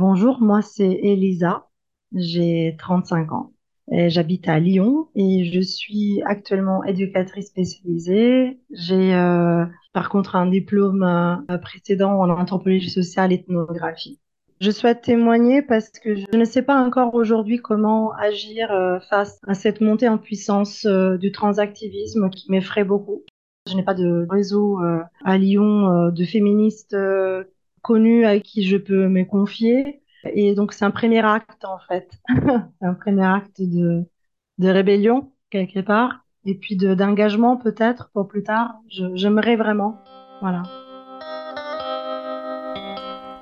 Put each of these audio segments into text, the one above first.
Bonjour, moi c'est Elisa, j'ai 35 ans j'habite à Lyon et je suis actuellement éducatrice spécialisée. J'ai euh, par contre un diplôme euh, précédent en anthropologie sociale et ethnographie. Je souhaite témoigner parce que je ne sais pas encore aujourd'hui comment agir euh, face à cette montée en puissance du transactivisme qui m'effraie beaucoup. Je n'ai pas de réseau à Lyon de féministes connu à qui je peux me confier. Et donc, c'est un premier acte, en fait. un premier acte de, de rébellion, quelque part. Et puis d'engagement, peut-être, pour plus tard. J'aimerais vraiment. Voilà.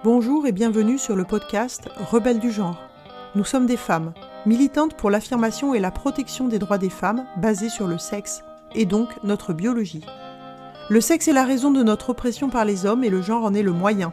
Bonjour et bienvenue sur le podcast Rebelles du genre. Nous sommes des femmes, militantes pour l'affirmation et la protection des droits des femmes basés sur le sexe, et donc notre biologie. Le sexe est la raison de notre oppression par les hommes et le genre en est le moyen.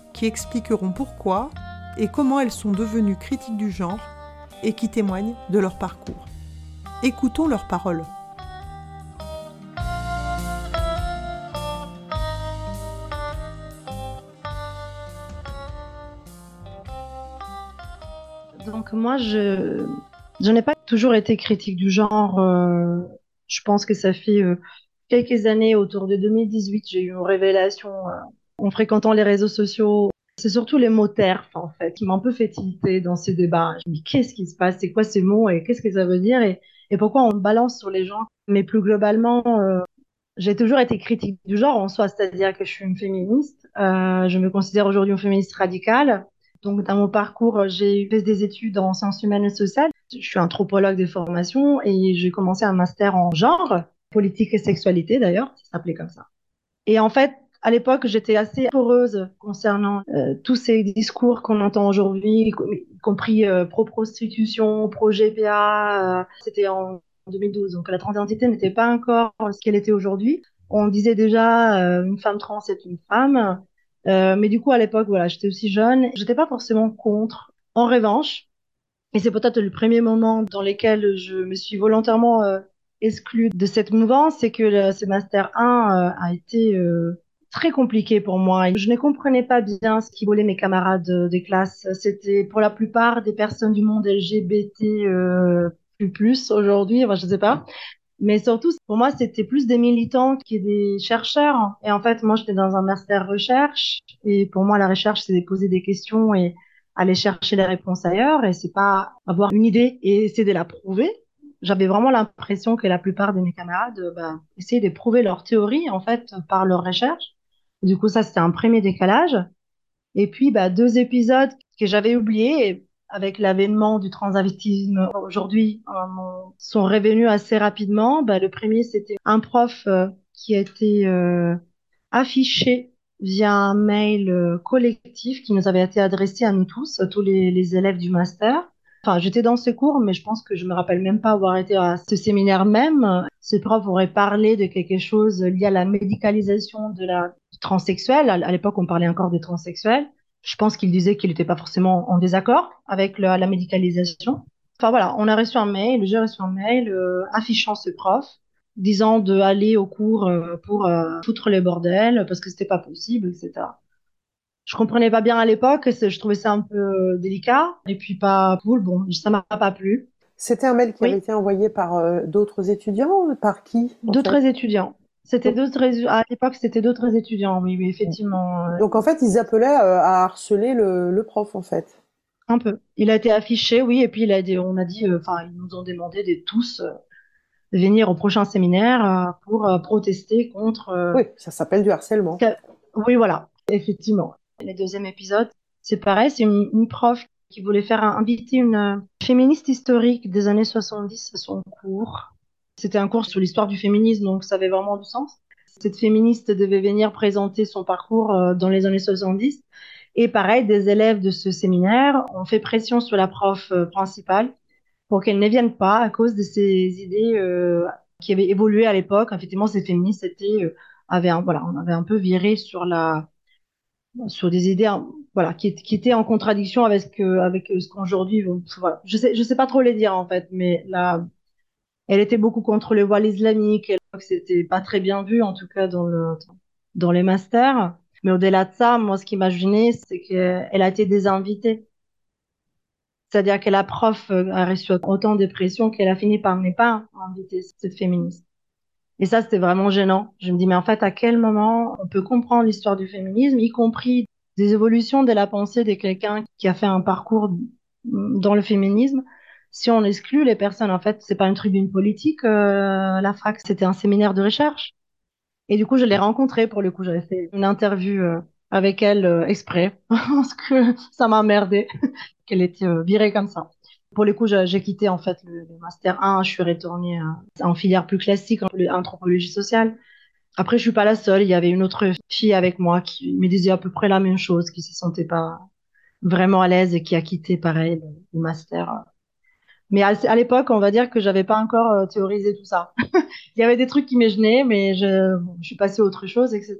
qui expliqueront pourquoi et comment elles sont devenues critiques du genre et qui témoignent de leur parcours. Écoutons leurs paroles. Donc moi, je, n'ai pas toujours été critique du genre. Euh, je pense que ça fait euh, quelques années, autour de 2018, j'ai eu une révélation euh, en fréquentant les réseaux sociaux. C'est surtout les mots terfs, en fait, qui m'ont un peu fait tilter dans ces débats. Je me dis, qu'est-ce qui se passe? C'est quoi ces mots? Et qu'est-ce que ça veut dire? Et, pourquoi on balance sur les gens? Mais plus globalement, euh, j'ai toujours été critique du genre en soi, c'est-à-dire que je suis une féministe. Euh, je me considère aujourd'hui une féministe radicale. Donc, dans mon parcours, j'ai fait des études en sciences humaines et sociales. Je suis anthropologue de formation et j'ai commencé un master en genre, politique et sexualité d'ailleurs, ça s'appelait comme ça. Et en fait, à l'époque, j'étais assez heureuse concernant euh, tous ces discours qu'on entend aujourd'hui, y compris euh, pro-prostitution, pro-GPA. Euh, C'était en 2012, donc la transidentité n'était pas encore ce qu'elle était aujourd'hui. On disait déjà euh, une femme trans est une femme, mais du coup à l'époque, voilà, j'étais aussi jeune, j'étais pas forcément contre. En revanche, et c'est peut-être le premier moment dans lequel je me suis volontairement exclue de cette mouvance, c'est que ce master 1 a été très compliqué pour moi. Je ne comprenais pas bien ce qui volait mes camarades des classes. C'était pour la plupart des personnes du monde LGBT euh, plus plus aujourd'hui, enfin, je sais pas. Mais surtout, pour moi, c'était plus des militants que des chercheurs. Et en fait, moi, j'étais dans un master recherche. Et pour moi, la recherche, c'est de poser des questions et aller chercher les réponses ailleurs. Et c'est pas avoir une idée et essayer de la prouver. J'avais vraiment l'impression que la plupart de mes camarades bah, essayaient de prouver leur théorie, en fait, par leur recherche. Du coup, ça, c'était un premier décalage. Et puis, bah, deux épisodes que j'avais oubliés avec l'avènement du transavistisme aujourd'hui euh, sont revenus assez rapidement. Bah, le premier, c'était un prof euh, qui a été euh, affiché via un mail collectif qui nous avait été adressé à nous tous, tous les, les élèves du master. Enfin, j'étais dans ce cours, mais je pense que je me rappelle même pas avoir été à ce séminaire même. Ce prof aurait parlé de quelque chose lié à la médicalisation de la transsexuelle. À l'époque, on parlait encore des transsexuels. Je pense qu'il disait qu'il n'était pas forcément en désaccord avec la, médicalisation. Enfin voilà, on a reçu un mail, j'ai reçu un mail euh, affichant ce prof, disant de aller au cours euh, pour euh, foutre les bordels parce que c'était pas possible, etc je comprenais pas bien à l'époque, je trouvais ça un peu euh, délicat et puis pas cool. Bon, ça m'a pas plu. C'était un mail qui avait été envoyé par euh, d'autres étudiants, par qui D'autres étudiants. C'était d'autres à l'époque, c'était d'autres étudiants. Oui, oui, effectivement. Euh. Donc en fait, ils appelaient à harceler le, le, prof, en fait. Un peu. Il a été affiché, oui, et puis il a dit, on a dit, enfin, ils nous ont demandé de tous de venir au prochain séminaire pour protester contre. Oui, ça s'appelle du harcèlement. Oui, voilà, effectivement. Le deuxième épisode, c'est pareil, c'est une, prof qui voulait faire inviter une euh, féministe historique des années 70 à son cours. C'était un cours sur l'histoire du féminisme, donc ça avait vraiment du sens. Cette féministe devait venir présenter son parcours euh, dans les années 70. Et pareil, des élèves de ce séminaire ont fait pression sur la prof euh, principale pour qu'elle ne vienne pas à cause de ces idées qui avaient évolué à l'époque. Effectivement, ces féministes étaient, avaient voilà, on avait un peu viré sur la, sur des idées, hein, voilà, qui, qui étaient en contradiction avec ce avec ce qu'aujourd'hui, voilà. Je sais, je sais pas trop les dire en fait, mais là, elle était beaucoup contre les voiles islamiques. C'était pas très bien vu, en tout cas dans le, dans les masters. Mais au-delà de ça, moi, ce qui c'est qu'elle a été désinvitée. C'est-à-dire que la prof euh, a reçu autant de pression qu'elle a fini par ne pas inviter cette féministe. Et ça, c'était vraiment gênant. Je me dis, mais en fait, à quel moment on peut comprendre l'histoire du féminisme, y compris des évolutions de la pensée de quelqu'un qui a fait un parcours dans le féminisme, si on exclut les personnes, en fait, c'est pas une tribune politique, euh, la FRAC, c'était un séminaire de recherche. Et du coup, je l'ai rencontrée, pour le coup, j'avais fait une interview euh, avec elle euh, exprès, parce que ça m'a emmerdé qu'elle était euh, virée comme ça. Pour le coup, j'ai quitté en fait le, master 1, je suis retournée en filière plus classique, en anthropologie sociale. Après, je suis pas la seule, il y avait une autre fille avec moi qui me disait à peu près la même chose, qui se sentait pas vraiment à l'aise et qui a quitté pareil le master mais à, l'époque, on va dire que j'avais pas encore euh, théorisé tout ça. Il y avait des trucs qui me gênaient, mais je, je suis passée à autre chose, etc.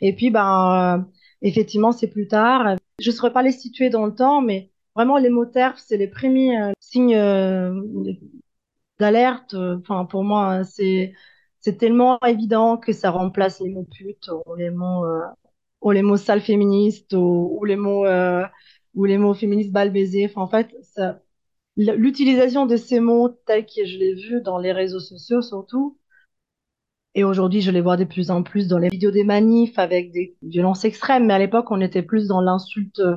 Et puis, ben, euh, effectivement, c'est plus tard. Je ne saurais pas les situer dans le temps, mais vraiment, les mots TERF, c'est les premiers euh, signes d'alerte. Enfin, pour moi, c'est c'est tellement évident que ça remplace les mots putes ou les mots ou les mots sales féministes ou, les mots ou les mots féministes bal en fait, l'utilisation de ces mots tels que je l'ai vu dans les réseaux sociaux surtout, et aujourd'hui je les vois de plus en plus dans les vidéos des manifs avec des violences extrêmes, mais à l'époque on était plus dans l'insulte euh,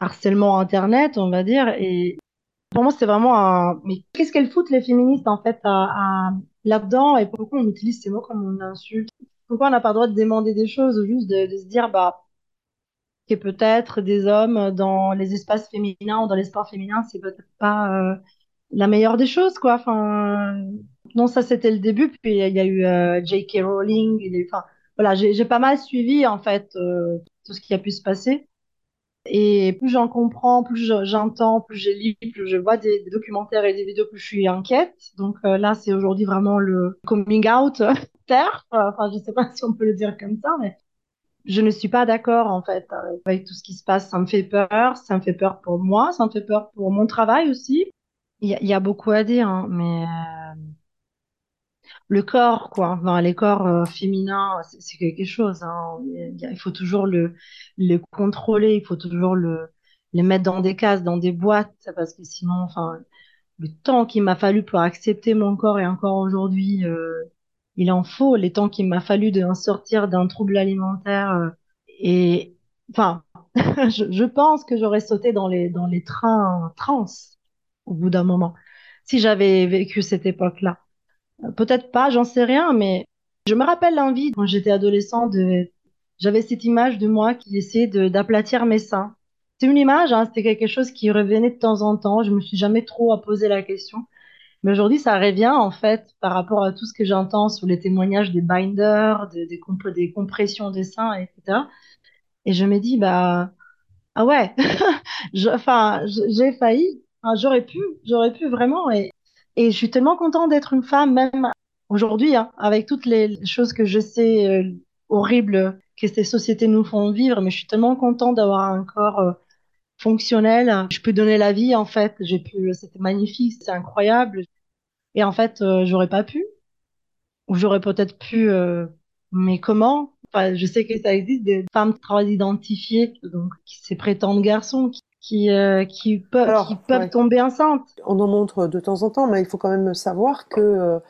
harcèlement internet, on va dire, et pour moi c'est vraiment un... Mais qu'est-ce qu'elles foutent les féministes en fait à, là-dedans, et pourquoi on utilise ces mots comme une insulte? Pourquoi on n'a pas le droit de demander des choses, juste de, de se dire, bah que peut-être des hommes dans les espaces féminins ou dans les sports féminins, c'est peut-être pas euh, la meilleure des choses, quoi. Enfin, non, ça c'était le début. Puis il y a eu euh, J.K. Rowling. enfin, voilà, j'ai pas mal suivi en fait euh, tout ce qui a pu se passer. Et plus j'en comprends, plus j'entends, plus je lis, plus je vois des, documentaires et des vidéos, plus je suis inquiète. Donc là, c'est aujourd'hui vraiment le coming out terre. Enfin, je sais pas si on peut le dire comme ça, mais je ne suis pas d'accord en fait avec tout ce qui se passe. Ça me fait peur, ça me fait peur pour moi, ça me fait peur pour mon travail aussi. Il y, a beaucoup à dire, hein, mais euh, le corps, quoi, enfin, les corps euh, féminins, c'est quelque chose. Hein. Il, faut toujours le, le contrôler, il faut toujours le, les mettre dans des cases, dans des boîtes, parce que sinon, enfin, le temps qu'il m'a fallu pour accepter mon corps et encore aujourd'hui, euh, il en faut les temps qu'il m'a fallu de sortir d'un trouble alimentaire. Euh, et enfin, je, pense que j'aurais sauté dans les, dans les trains trans au bout d'un moment si j'avais vécu cette époque-là. Peut-être pas, j'en sais rien, mais je me rappelle l'envie quand j'étais adolescente de j'avais cette image de moi qui essayait d'aplatir mes seins. C'est une image, hein, c'était quelque chose qui revenait de temps en temps. Je me suis jamais trop à poser la question. Mais aujourd'hui, ça revient en fait par rapport à tout ce que j'entends sur les témoignages des binders, des, compressions des seins, etc. Et je me dis, bah, ah ouais, j'ai failli, j'aurais pu, j'aurais pu vraiment. Et, et je suis tellement contente d'être une femme, même aujourd'hui, hein, avec toutes les choses que je sais euh, horribles que ces sociétés nous font vivre, mais je suis tellement contente d'avoir un corps euh, fonctionnel. Je peux donner la vie, en fait. J'ai pu, c'était magnifique, c'est incroyable. Et en fait, euh, j'aurais pas pu. Ou j'aurais peut-être pu, euh, mais comment? Enfin, je sais que ça existe des femmes trans identifiées, donc qui se prétendent garçons, qui, euh, qui, peuvent, qui peuvent tomber enceintes. On en montre de temps en temps, mais il faut quand même savoir que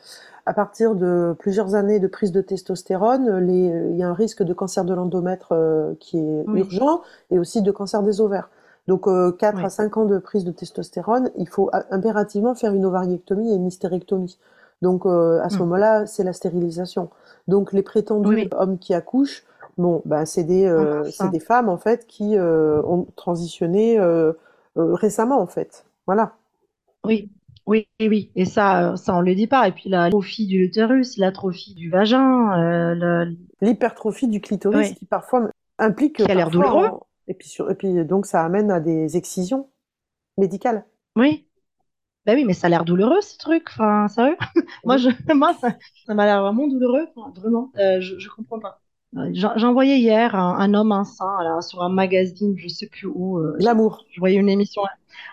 à partir de plusieurs années de prise de testostérone, les, il y a un risque de cancer de l'endomètre qui est urgent et aussi de cancer des ovaires. Donc euh, 4 à 5 ans de prise de testostérone, il faut impérativement faire une ovariectomie et une hystérectomie. Donc euh, à ce mm. moment-là, c'est la stérilisation. Donc les prétendus hommes qui accouchent, bon, ben c'est des euh, c'est des femmes en fait qui euh, ont transitionné euh, récemment en fait. Voilà. Oui. Oui, oui, et ça, ça on le dit pas. Et puis l'atrophie du utérus, l'atrophie du vagin, l'hypertrophie du clitoris qui parfois implique qui a l'air douloureux Et puis, sur, et puis donc ça amène à des excisions médicales. Oui. Ben oui, mais ça a l'air douloureux ce truc. Enfin, sérieux? moi, je, moi, ça, m'a l'air vraiment douloureux. vraiment, euh, je, je comprends pas. Envoyé hier un, homme enceint sur un magazine, je sais plus où. Euh, L'amour. Je, voyais une émission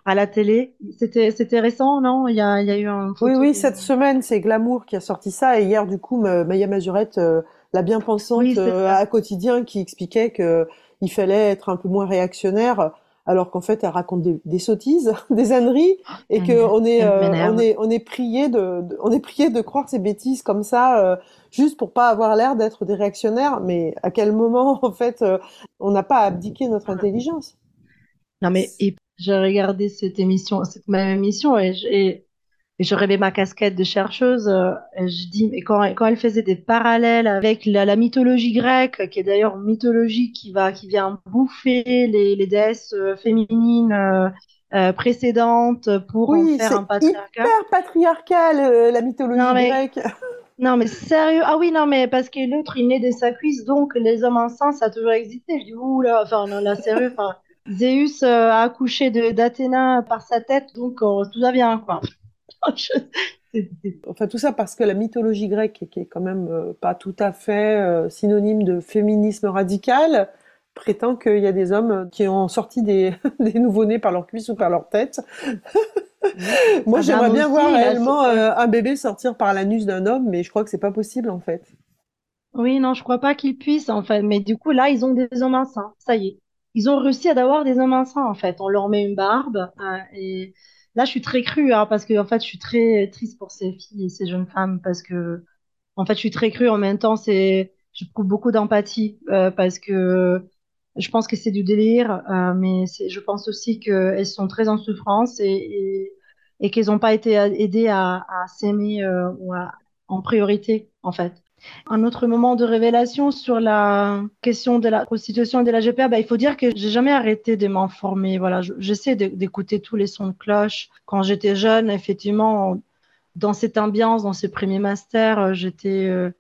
à la télé. C'était c'était récent, non? Il y, a, il y a eu un. oui, oui, cette semaine, c'est Glamour qui a sorti ça. Et hier, du coup, Maya Mazurette, euh, la bien-pensante euh, à quotidien, qui expliquait que il fallait être un peu moins réactionnaire alors qu'en fait elle raconte des, sottises, des âneries, et que on est, euh, on est, on est prié de, on est prié de croire ces bêtises comme ça, euh, juste pour pas avoir l'air d'être des réactionnaires. Mais à quel moment en fait euh, on n'a pas abdiqué notre intelligence? Non mais j'ai regardé cette émission, cette même émission, et, et et je rêvais ma casquette de chercheuse. Euh, et je dis, mais quand, quand elle faisait des parallèles avec la, la mythologie grecque, qui est d'ailleurs une mythologie qui va, qui vient bouffer les, les déesses euh, féminines euh, euh, précédentes pour en faire un patriarcat. Hyper patriarcal la mythologie grecque. Non mais sérieux ah oui non mais parce que l'autre il naît de sa cuisse donc les hommes enceintes ça a toujours existé je dis ouh là enfin non là sérieux enfin Zéus a accouché d'Athéna par sa tête donc tout va bien quoi enfin tout ça parce que la mythologie grecque, qui est quand même euh, pas tout à fait euh, synonyme de féminisme radical, prétend qu'il y a des hommes qui ont sorti des, des nouveau-nés par leur cuisse ou par leur tête. Moi, ah, j'aimerais bien voir réellement euh, un bébé sortir par l'anus d'un homme, mais je crois que c'est pas possible en fait. Oui, non, je crois pas qu'ils puissent en fait. Mais du coup, là, ils ont des hommes enceints. Ça y est, ils ont réussi à avoir des hommes enceints en fait. On leur met une barbe et Là, je suis très crue, hein, parce que en fait, je suis très triste pour ces filles et ces jeunes femmes, parce que en fait, je suis très crue. En même temps, c'est, je beaucoup d'empathie, euh, parce que je pense que c'est du délire, euh, mais je pense aussi qu'elles sont très en souffrance et, qu'elles n'ont pas été aidées à, à s'aimer euh, ou en priorité, en fait. Un autre moment de révélation sur la question de la prostitution et de la GPA, bah, il faut dire que j'ai jamais arrêté de m'informer. Voilà, j'essaie d'écouter tous les sons de cloche. Quand j'étais jeune, effectivement, dans cette ambiance, dans ces premiers masters, euh, j'étais euh,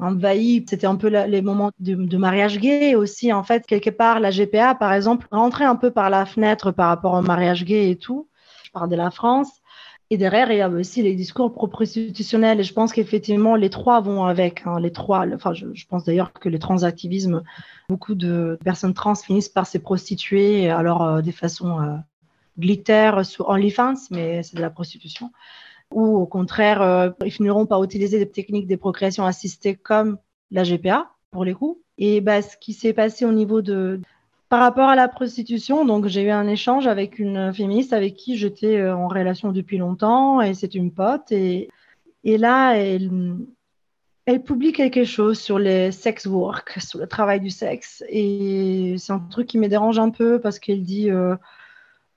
envahie. C'était un peu les moments de, de, mariage gay aussi. En fait, quelque part, la GPA, par exemple, rentrait un peu par la fenêtre par rapport au mariage gay et tout. Je parle de la France. Et derrière, il y a aussi les discours pro-prostitutionnels. Et je pense qu'effectivement, les trois vont avec. Hein, les trois, enfin, je, pense d'ailleurs que les transactivismes, beaucoup de personnes trans finissent par se prostituer, alors euh, des façons euh, glitter sur OnlyFans, mais c'est de la prostitution. Ou au contraire, euh, ils finiront par utiliser des techniques de procréation assistée comme la GPA, pour les coups. Et bah, ce qui s'est passé au niveau de, par rapport à la prostitution, donc j'ai eu un échange avec une féministe avec qui j'étais euh, en relation depuis longtemps et c'est une pote et, là elle, publie quelque chose sur les sex work, sur le travail du sexe et c'est un truc qui me dérange un peu parce qu'elle dit euh,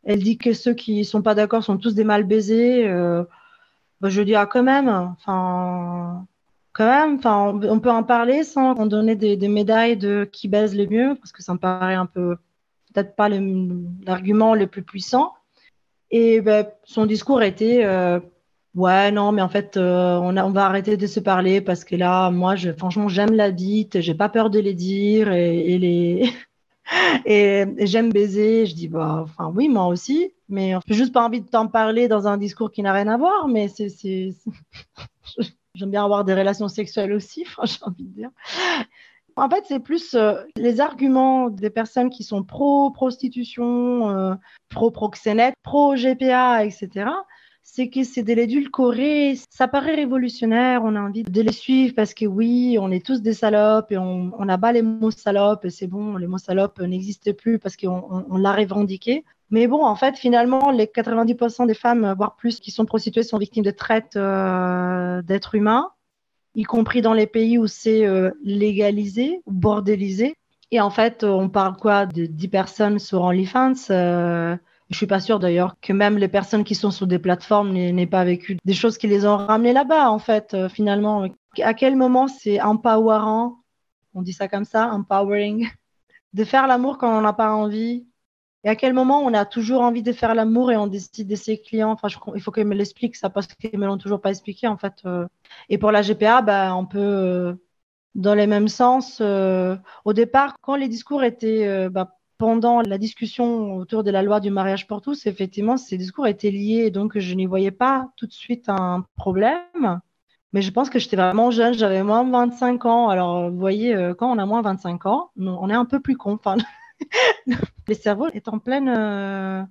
elle dit que ceux qui sont pas d'accord sont tous des mal baisés. Euh, bah, je dis ah quand même, enfin quand même, enfin, on, peut en parler sans donner des, médailles de qui baise le mieux, parce que ça me paraît un peu, peut-être pas l'argument le, plus puissant. Et ben, son discours était, euh, ouais, non, mais en fait, euh, on, on, va arrêter de se parler parce que là, moi, je, franchement, j'aime la bite, j'ai pas peur de les dire et, les. et, j'aime baiser. Je dis, bah, enfin, oui, moi aussi, mais j'ai juste pas envie de t'en parler dans un discours qui n'a rien à voir, mais c'est. J'aime bien avoir des relations sexuelles aussi, j'ai envie de dire. En fait, c'est plus euh, les arguments des personnes qui sont pro-prostitution, euh, pro-proxénète, pro-GPA, etc. C'est que c'est de l'édulcoré. Ça paraît révolutionnaire. On a envie de les suivre parce que oui, on est tous des salopes et on, abat les mots salopes et c'est bon, les mots salopes n'existent plus parce qu'on on, l'a revendiqué. Mais bon, en fait, finalement, les 90% des femmes, voire plus, qui sont prostituées sont victimes de traite euh, d'êtres humains, y compris dans les pays où c'est euh, légalisé ou bordélisé. Et en fait, on parle quoi de 10 personnes sur OnlyFans euh, Je suis pas sûre d'ailleurs que même les personnes qui sont sur des plateformes n'aient pas vécu des choses qui les ont ramenées là-bas, en fait, euh, finalement. À quel moment c'est empowering, on dit ça comme ça, empowering, de faire l'amour quand on n'a pas envie? Et à quel moment on a toujours envie de faire l'amour et on décide de ses clients? Enfin, il faut qu'il me l'explique ça parce qu'ils me l'ont toujours pas expliqué en fait. Euh. Et pour la GPA, bah, on peut euh, dans les mêmes sens. Au départ, quand les discours étaient bah, pendant la discussion autour de la loi du mariage pour tous, effectivement, ces discours étaient liés, donc je n'y voyais pas tout de suite un problème. Mais je pense que j'étais vraiment jeune, j'avais moins de 25 ans. Alors, vous voyez, euh, quand on a moins de 25 ans, on est un peu plus con. Enfin, le cerveau est en pleine euh,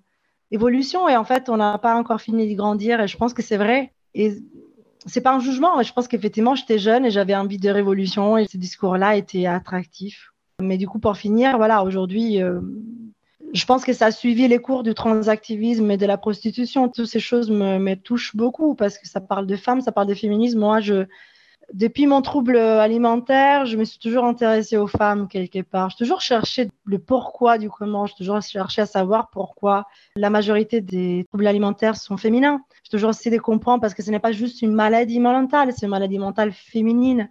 évolution et en fait, on n'a pas encore fini de grandir. Et je pense que c'est vrai. Et c'est pas un jugement. Je pense qu'effectivement, j'étais jeune et j'avais envie de révolution et ce discours-là était attractif. Mais du coup, pour finir, voilà, aujourd'hui, euh, je pense que ça a suivi les cours du transactivisme et de la prostitution. Toutes ces choses me, touchent beaucoup parce que ça parle de femmes, ça parle de féminisme. Moi, je, depuis mon trouble alimentaire, je me suis toujours intéressée aux femmes quelque part. J'ai toujours cherché le pourquoi du comment. J'ai toujours cherché à savoir pourquoi la majorité des troubles alimentaires sont féminins. J'ai toujours essayé de comprendre parce que ce n'est pas juste une maladie mentale, c'est une maladie mentale féminine.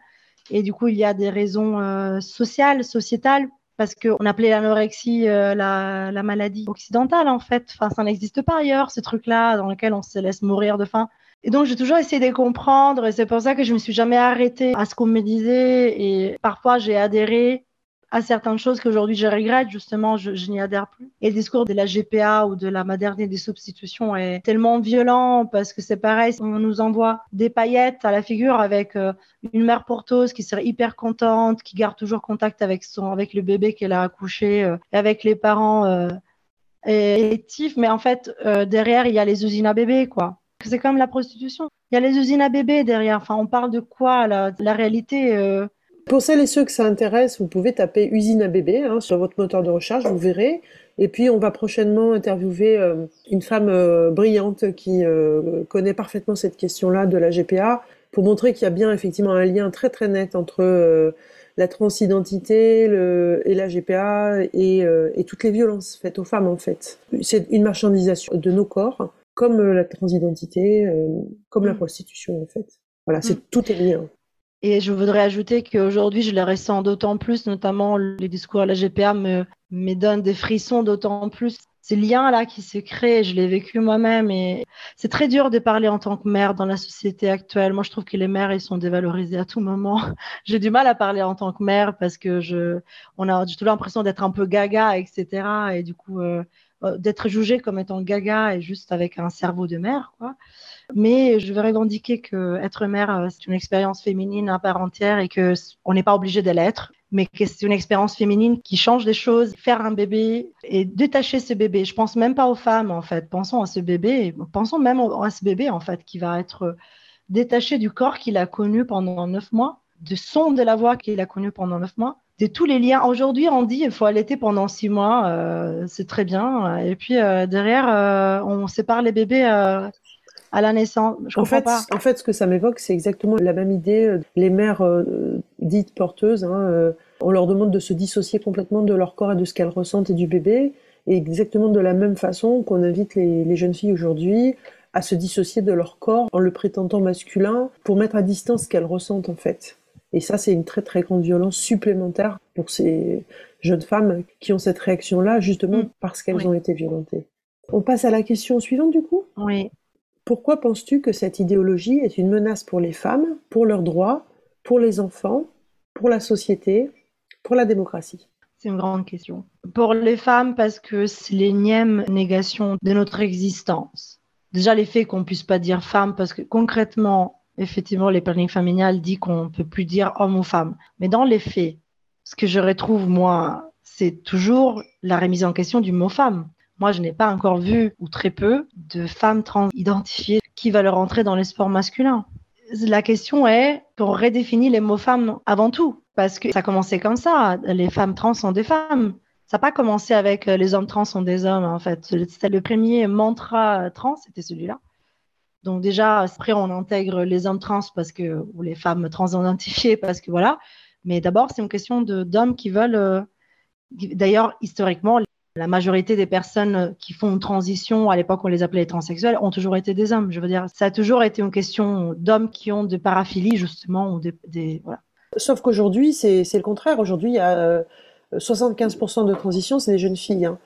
Et du coup, il y a des raisons euh, sociales, sociétales, parce qu'on appelait l'anorexie euh, la, la, maladie occidentale, en fait. Enfin, ça n'existe pas ailleurs, ce truc-là, dans lequel on se laisse mourir de faim. Et donc, j'ai toujours essayé de comprendre, et c'est pour ça que je me suis jamais arrêtée à ce qu'on me disait, et parfois j'ai adhéré à certaines choses qu'aujourd'hui je regrette, justement, je, n'y adhère plus. Et le discours de la GPA ou de la modernité des substitutions est tellement violent parce que c'est pareil, on nous envoie des paillettes à la figure avec euh, une mère porteuse qui serait hyper contente, qui garde toujours contact avec son, avec le bébé qu'elle a accouché, euh, et avec les parents euh, électifs, mais en fait, euh, derrière, il y a les usines à bébés, quoi. C'est comme la prostitution. Il y a les usines à bébés derrière. Enfin, on parle de quoi, La réalité pour celles et ceux que ça intéresse, vous pouvez taper usine à bébé hein, sur votre moteur de recherche, vous verrez. Et puis on va prochainement interviewer euh, une femme euh, brillante qui euh, connaît parfaitement cette question-là de la GPA pour montrer qu'il y a bien effectivement un lien très très net entre la transidentité le, et la GPA et, et, toutes les violences faites aux femmes en fait. C'est une marchandisation de nos corps, comme la transidentité, comme la mm. prostitution en fait. Voilà, c'est mm. tout est lié. Hein. Et je voudrais ajouter qu'aujourd'hui, je les ressens d'autant plus, notamment les discours à la GPA me, donnent des frissons d'autant plus. Ces liens-là qui se créent, je l'ai vécu moi-même et c'est très dur de parler en tant que mère dans la société actuelle. Moi, je trouve que les mères, ils sont dévalorisées à tout moment. J'ai du mal à parler en tant que mère parce que je, on a toujours l'impression d'être un peu gaga, etc. Et du coup, euh, euh, d'être jugée comme étant gaga et juste avec un cerveau de mère, quoi. Mais je veux revendiquer que être mère, euh, c'est une expérience féminine à part entière et que on n'est pas obligé de l'être, mais que c'est une expérience féminine qui change des choses. Faire un bébé et détacher ce bébé. Je pense même pas aux femmes, en fait. Pensons à ce bébé. Pensons même à ce bébé, en fait, qui va être détaché du corps qu'il a connu pendant neuf mois, du son de la voix qu'il a connu pendant neuf mois, de tous les liens. Aujourd'hui, on dit il faut allaiter pendant six mois, euh, c'est très bien. Et puis euh, derrière, euh, on sépare les bébés euh, à la naissance. Je en, fait, pas. en fait, ce que ça m'évoque, c'est exactement la même idée. Les mères euh, dites porteuses, hein, euh, on leur demande de se dissocier complètement de leur corps et de ce qu'elles ressentent et du bébé. Et exactement de la même façon qu'on invite les, les jeunes filles aujourd'hui à se dissocier de leur corps en le prétendant masculin pour mettre à distance ce qu'elles ressentent en fait. Et ça, c'est une très très grande violence supplémentaire pour ces jeunes femmes qui ont cette réaction-là, justement mmh. parce qu'elles oui. ont été violentées. On passe à la question suivante du coup? Oui. Pourquoi penses-tu que cette idéologie est une menace pour les femmes, pour leurs droits, pour les enfants, pour la société, pour la démocratie? C'est une grande question. Pour les femmes, parce que c'est l'énième négation de notre existence. Déjà, les faits qu'on puisse pas dire femme, parce que concrètement, effectivement, les plannings familiales dit qu'on ne peut plus dire homme ou femme. Mais dans les faits, ce que je retrouve, moi, c'est toujours la remise en question du mot femme. Moi, je n'ai pas encore vu, ou très peu, de femmes trans identifiées qui veulent rentrer dans les sports masculins. La question est qu'on redéfinit les mots femmes avant tout, parce que ça a commencé comme ça. Les femmes trans sont des femmes. Ça n'a pas commencé avec les hommes trans sont des hommes, en fait. C'était le premier mantra trans, c'était celui-là. Donc déjà, après, on intègre les hommes trans parce que, ou les femmes trans identifiées parce que voilà. Mais d'abord, c'est une question d'hommes qui veulent. Euh, D'ailleurs, historiquement, la majorité des personnes qui font une transition, à l'époque on les appelait les transsexuels, ont toujours été des hommes. Je veux dire, ça a toujours été une question d'hommes qui ont des paraphilies, justement, ou des, des voilà. Sauf qu'aujourd'hui, c'est le contraire. Aujourd'hui, il y a euh, 75% de transition, c'est des jeunes filles. Hein.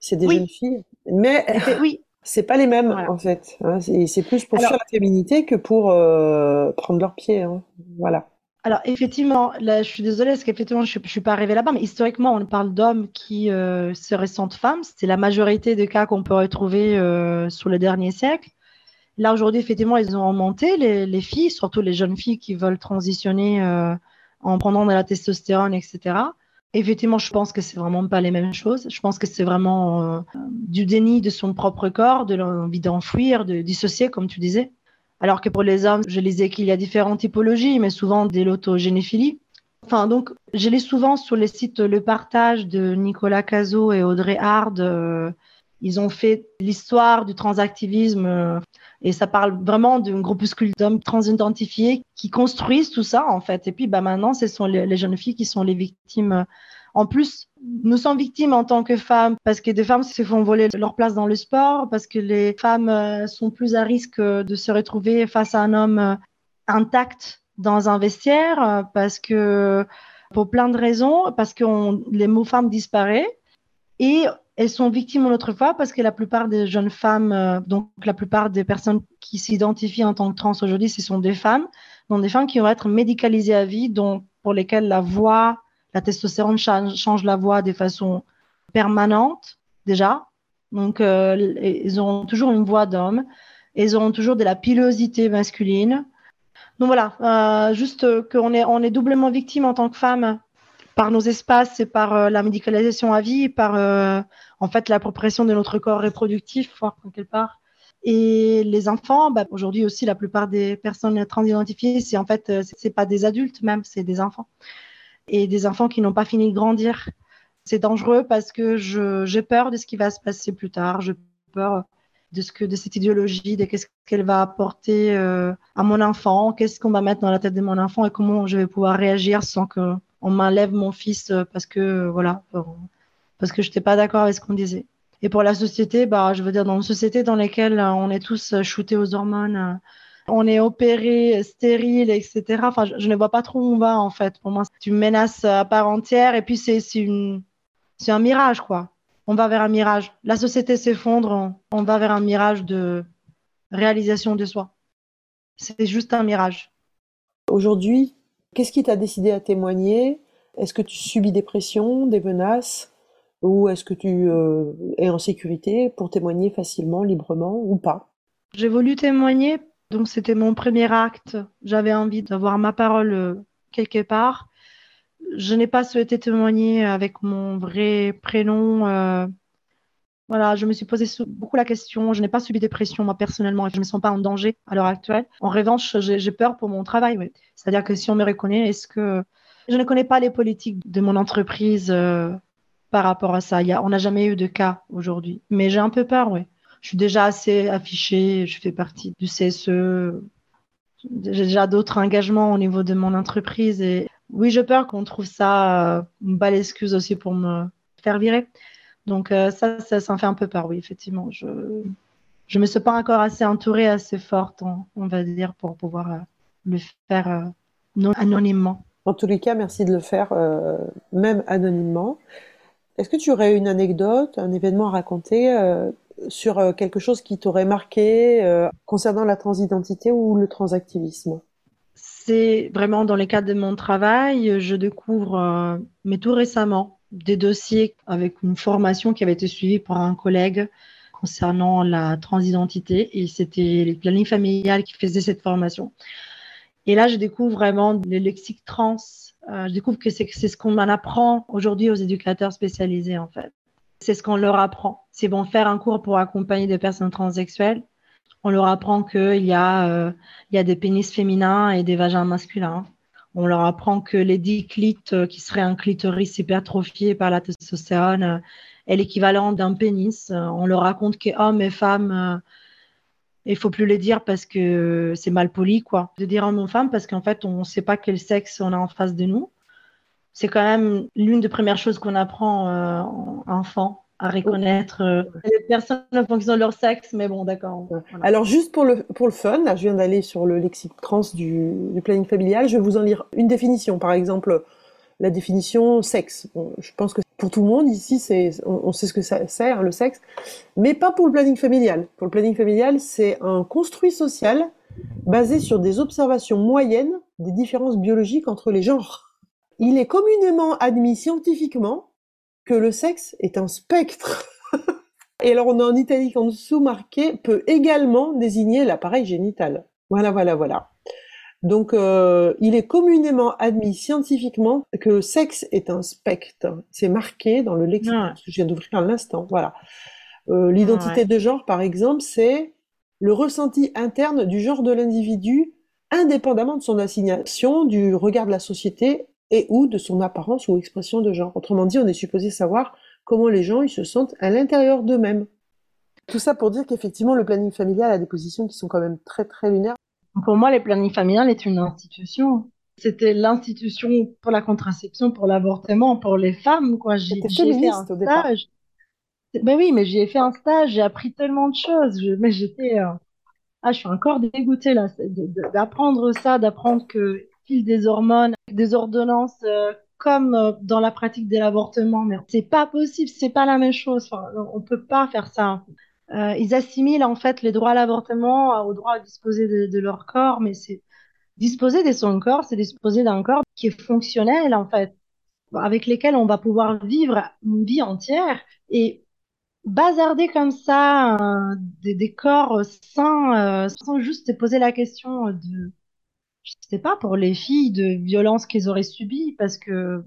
C'est des oui. jeunes filles. Mais oui. c'est pas les mêmes, voilà. en fait. Hein. C'est plus pour Alors, faire la féminité que pour euh, prendre leurs pieds. Hein. Voilà. Alors, effectivement, là, je suis désolée, parce qu'effectivement, je ne suis pas arrivée là-bas, mais historiquement, on parle d'hommes qui euh, se ressentent femmes. C'est la majorité des cas qu'on peut retrouver euh, sur le dernier siècle. Là, aujourd'hui, effectivement, ils ont augmenté, les, filles, surtout les jeunes filles qui veulent transitionner euh, en prenant de la testostérone, etc. Effectivement, je pense que c'est vraiment pas les mêmes choses. Je pense que c'est vraiment du déni de son propre corps, de l'envie d'enfuir, de dissocier, comme tu disais. Alors que pour les hommes, je lisais qu'il y a différentes typologies, mais souvent des l'autogénéphilie. Enfin, donc, je lis souvent sur les sites le partage de Nicolas Cazot et Audrey Hard. Euh, ils ont fait l'histoire du transactivisme euh, et ça parle vraiment d'un groupuscule d'hommes transidentifiés qui construisent tout ça, en fait. Et puis, bah, maintenant, ce sont les, les jeunes filles qui sont les victimes en plus, nous sommes victimes en tant que femmes parce que des femmes se font voler leur place dans le sport, parce que les femmes euh, sont plus à risque de se retrouver face à un homme euh, intact dans un vestiaire, euh, parce que pour plein de raisons, parce que les mots femmes disparaissent. Et elles sont victimes une autre fois parce que la plupart des jeunes femmes, donc la plupart des personnes qui s'identifient en tant que trans aujourd'hui, ce sont des femmes, donc des femmes qui vont être médicalisées à vie, donc pour lesquelles la voix la testostérone change, la voix de façon permanente, déjà. Donc, euh, ils auront toujours une voix d'homme. Ils auront toujours de la pilosité masculine. Donc voilà, euh, juste qu'on est, on est doublement victime en tant que femme par nos espaces et par euh, la médicalisation à vie, par en fait l'appropriation de notre corps reproductif, quelque part. Et les enfants, bah, aujourd'hui aussi, la plupart des personnes transidentifiées, c'est en fait, c'est pas des adultes même, c'est des enfants et des enfants qui n'ont pas fini de grandir. C'est dangereux parce que j'ai peur de ce qui va se passer plus tard. J'ai peur de ce que de cette idéologie, de qu'est-ce qu'elle va apporter euh, à mon enfant, qu'est-ce qu'on va mettre dans la tête de mon enfant et comment je vais pouvoir réagir sans que on m'enlève mon fils parce que voilà parce que je n'étais pas d'accord avec ce qu'on disait. Et pour la société, bah je veux dire dans une société dans laquelle on est tous shootés aux hormones on est opéré, stérile, etc. Enfin, je, ne vois pas trop où on va en fait. Pour moi, c'est une menace à part entière et puis c'est c'est un mirage quoi. On va vers un mirage. La société s'effondre, on, va vers un mirage de réalisation de soi. C'est juste un mirage. Aujourd'hui, qu'est-ce qui t'a décidé à témoigner? Est-ce que tu subis des pressions, des menaces? Ou est-ce que tu euh, es en sécurité pour témoigner facilement, librement ou pas? J'ai voulu témoigner donc c'était mon premier acte. J'avais envie d'avoir ma parole euh, quelque part. Je n'ai pas souhaité témoigner avec mon vrai prénom. Euh, voilà, je me suis posé beaucoup la question. Je n'ai pas subi de pression, moi, personnellement, je ne me sens pas en danger à l'heure actuelle. En revanche, j'ai peur pour mon travail. C'est-à-dire que si on me reconnaît, est-ce que. Je ne connais pas les politiques de mon entreprise euh, par rapport à ça? on n'a jamais eu de cas aujourd'hui. Mais j'ai un peu peur, oui je suis déjà assez affichée, je fais partie du CSE. J'ai déjà d'autres engagements au niveau de mon entreprise. Et oui, j'ai peur qu'on trouve ça euh, une belle excuse aussi pour me faire virer. Donc euh, ça, ça, ça me fait un peu peur, oui, effectivement. Je ne me suis pas encore assez entourée, assez forte, on, va dire, pour pouvoir euh, le faire non anonymement. En tous les cas, merci de le faire, même anonymement. Est-ce que tu aurais une anecdote, un événement à raconter sur euh, quelque chose qui t'aurait marqué euh, concernant la transidentité ou le transactivisme? C'est vraiment dans les cadres de mon travail, je découvre, euh, mais tout récemment, des dossiers avec une formation qui avait été suivie par un collègue concernant la transidentité et c'était les plannings familiales qui faisaient cette formation. Et là, je découvre vraiment le lexique trans. je découvre que c'est ce qu'on en apprend aujourd'hui aux éducateurs spécialisés, en fait. C'est ce qu'on leur apprend. S'ils vont faire un cours pour accompagner des personnes transsexuelles, on leur apprend qu'il y, a, euh, il y a des pénis féminins et des vagins masculins. On leur apprend que les dix clites, euh, qui seraient un clitoris hypertrophié par la testostérone, euh, est l'équivalent d'un pénis. On leur raconte que hommes et femmes, il faut plus les dire parce que c'est mal poli, quoi. De dire homme ou femme parce qu'en fait, on ne sait pas quel sexe on a en face de nous c'est quand même l'une des premières choses qu'on apprend euh, en enfant à reconnaître euh, les personnes en fonction de leur sexe, mais bon, d'accord. Alors, juste pour le, pour le fun, là, je viens d'aller sur le lexique trans du, planning familial, je vais vous en lire une définition. Par exemple, la définition sexe. je pense que pour tout le monde, ici, c'est, on, sait ce que c'est, le sexe, mais pas pour le planning familial. Pour le planning familial, c'est un construit social basé sur des observations moyennes des différences biologiques entre les genres. Il est communément admis scientifiquement que le sexe est un spectre. Et alors on a en italique en dessous marqué peut également désigner l'appareil génital. Voilà, voilà, voilà. Donc, euh, il est communément admis scientifiquement que le sexe est un spectre. C'est marqué dans le lexicon que je viens d'ouvrir à l'instant. Voilà. Euh, l'identité de genre, par exemple, c'est le ressenti interne du genre de l'individu, indépendamment de son assignation, du regard de la société et ou de son apparence ou expression de genre. Autrement dit, on est supposé savoir comment les gens ils se sentent à l'intérieur d'eux-mêmes. Tout ça pour dire qu'effectivement, le planning familial a des positions qui sont quand même très très lunaires. Pour moi, les plannings familiales est une institution. C'était l'institution pour la contraception, pour l'avortement, pour les femmes, quoi. J'ai fait un stage. Ben oui, mais j'y ai fait un stage, j'ai appris tellement de choses. mais j'étais, euh, ah, je suis encore dégoûtée là, d'apprendre ça, d'apprendre que fil des hormones, des ordonnances, euh, comme euh, dans la pratique de l'avortement, mais c'est pas possible, c'est pas la même chose. Enfin, on peut pas faire ça. Euh, ils assimilent en fait les droits à l'avortement au droit à disposer de, leur corps, mais c'est disposer de son corps, c'est disposer d'un corps qui est fonctionnel en fait, avec lesquels on va pouvoir vivre une vie entière et bazarder comme ça euh, des, corps sains euh, sans juste poser la question de, je sais pas, pour les filles de violences qu'elles auraient subies parce que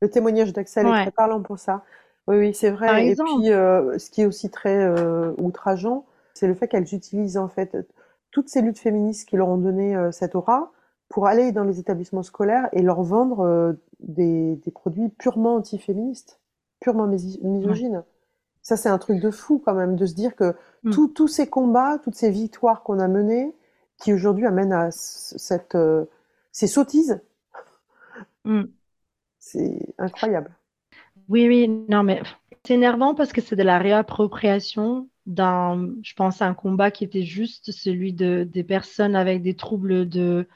le témoignage d'Axel est très parlant pour ça. Oui, oui, c'est vrai. Et puis, euh, ce qui est aussi très euh, outrageant, c'est le fait qu'elles utilisent en fait toutes ces luttes féministes qui leur ont donné euh, cette aura pour aller dans les établissements scolaires et leur vendre des, des, produits purement antiféministes, purement misogynes. Ça, c'est un truc de fou quand même, de se dire que mm. tous ces combats, toutes ces victoires qu'on a menées, qui aujourd'hui amènent à cette, ces sottises, mm. c'est incroyable. Oui, oui, non, mais c'est énervant parce que c'est de la réappropriation d'un, je pense, un combat qui était juste celui de, des personnes avec des troubles de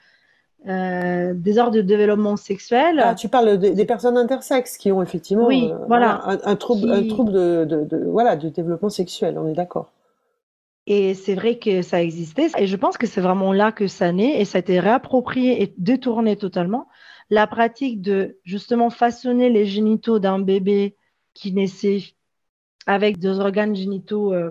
euh, désordre de développement sexuel. Ah, tu parles des personnes intersexes qui ont effectivement oui, euh, voilà, un, trouble, un trouble de, de, voilà, de développement sexuel, on est d'accord. Et c'est vrai que ça existait. Et je pense que c'est vraiment là que ça naît et ça a été réapproprié et détourné totalement la pratique de justement façonner les génitaux d'un bébé qui naissait avec des organes génitaux, euh,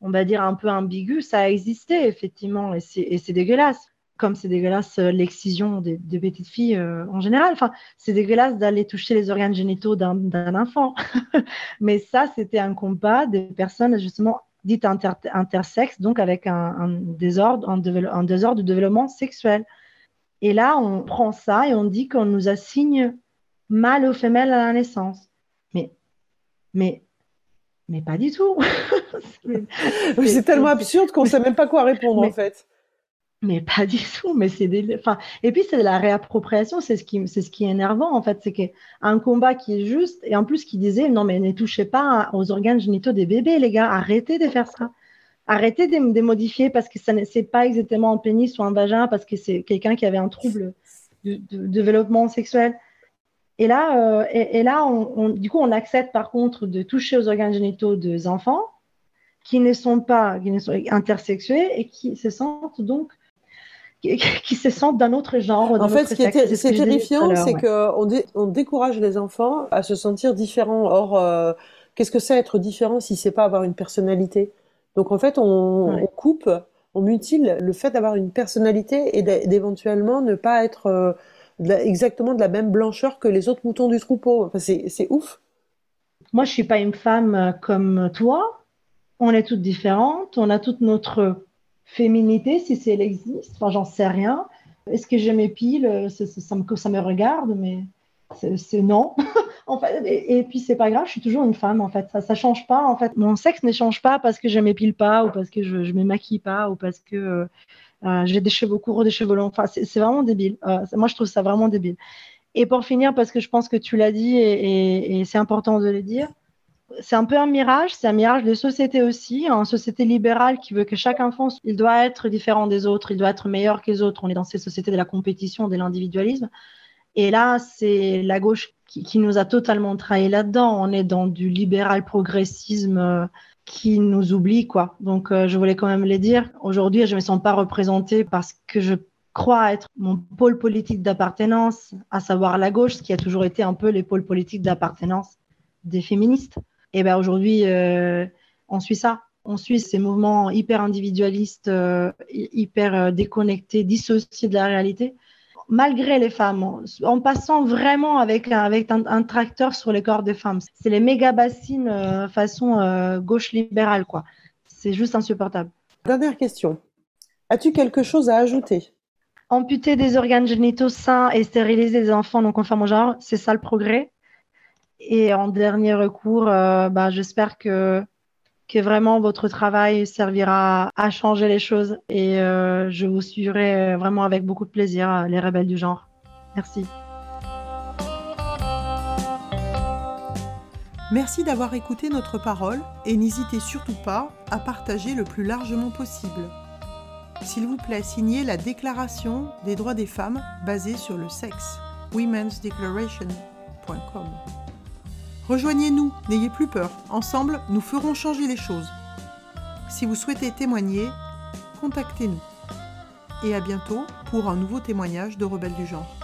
on va dire, un peu ambigus, ça a existé effectivement et c'est dégueulasse. Comme c'est dégueulasse euh, l'excision des, petites filles euh, en général. Enfin, c'est dégueulasse d'aller toucher les organes génitaux d'un enfant. Mais ça, c'était un combat des personnes justement dites intersexes, donc avec un, désordre, un, désordre de développement sexuel. Et là, on prend ça et on dit qu'on nous assigne mâle ou femelle à la naissance. Mais, mais, mais pas du tout. c'est tellement absurde qu'on ne sait même pas quoi répondre en fait. Mais pas du tout. Mais c'est enfin, et puis c'est de la réappropriation. C'est ce qui, c'est ce qui est énervant en fait, c'est qu'un combat qui est juste et en plus qui disait non mais ne touchez pas aux organes génitaux des bébés les gars, arrêtez de faire ça arrêtez de, de modifier parce que ça n'est pas exactement un pénis ou un vagin, parce que c'est quelqu'un qui avait un trouble de, développement sexuel. Et là, euh, et, là du coup, on accepte par contre de toucher aux organes génitaux des enfants qui ne sont pas qui ne sont intersexués et qui se sentent donc qui, se sentent d'un autre genre. En fait, ce qui est, terrifiant, c'est qu'on on décourage les enfants à se sentir différents. Or, euh, qu'est-ce que c'est être différent si c'est pas avoir une personnalité? Donc en fait, on, coupe, on mutile le fait d'avoir une personnalité et d'éventuellement ne pas être euh, exactement de la même blancheur que les autres moutons du troupeau. Enfin, c'est ouf. Moi, je suis pas une femme euh, comme toi. On est toutes différentes. On a toute notre féminité, si elle existe. Enfin, j'en sais rien. Est-ce que je m'épile? Ça, ça, me, ça me regarde, mais c'est non. en fait, et, puis c'est pas grave, je suis toujours une femme en fait. Ça, ça change pas en fait. Mon sexe ne change pas parce que je m'épile pas ou parce que je, je me maquille pas ou parce que euh, euh, j'ai des cheveux courts ou des cheveux longs. Enfin, c'est vraiment débile. Euh, moi, je trouve ça vraiment débile. Et pour finir, parce que je pense que tu l'as dit et, et, c'est important de le dire, c'est un peu un mirage, c'est un mirage de société aussi, une société libérale qui veut que chaque enfant, il doit être différent des autres, il doit être meilleur que les autres. On est dans ces sociétés de la compétition, de l'individualisme. Et là, c'est la gauche qui, nous a totalement trahi là-dedans. On est dans du libéral progressisme euh, qui nous oublie, quoi. Donc, euh, je voulais quand même les dire. Aujourd'hui, je me sens pas représentée parce que je crois être mon pôle politique d'appartenance, à savoir la gauche, ce qui a toujours été un peu les pôles politiques d'appartenance des féministes. Et ben aujourd'hui, euh, on suit ça. On suit ces mouvements hyper individualistes, hyper déconnectés, dissociés de la réalité malgré les femmes, en passant vraiment avec, avec un, tracteur sur les corps des femmes. C'est les méga bassines euh, façon euh, gauche libérale, quoi. C'est juste insupportable. Dernière question. As-tu quelque chose à ajouter? Amputer des organes génitaux sains et stériliser des enfants non conformes au genre, c'est ça le progrès? Et en dernier recours, euh, bah, j'espère que vraiment votre travail servira à changer les choses et euh, je vous suivrai euh, vraiment avec beaucoup de plaisir, les rebelles du genre. Merci. Merci d'avoir écouté notre parole et n'hésitez surtout pas à partager le plus largement possible. S'il vous plaît, signez la Déclaration des droits des femmes basée sur le sexe, womensdeclaration.com. Rejoignez-nous, n'ayez plus peur. Ensemble, nous ferons changer les choses. Si vous souhaitez témoigner, contactez-nous. Et à bientôt pour un nouveau témoignage de Rebelles du genre.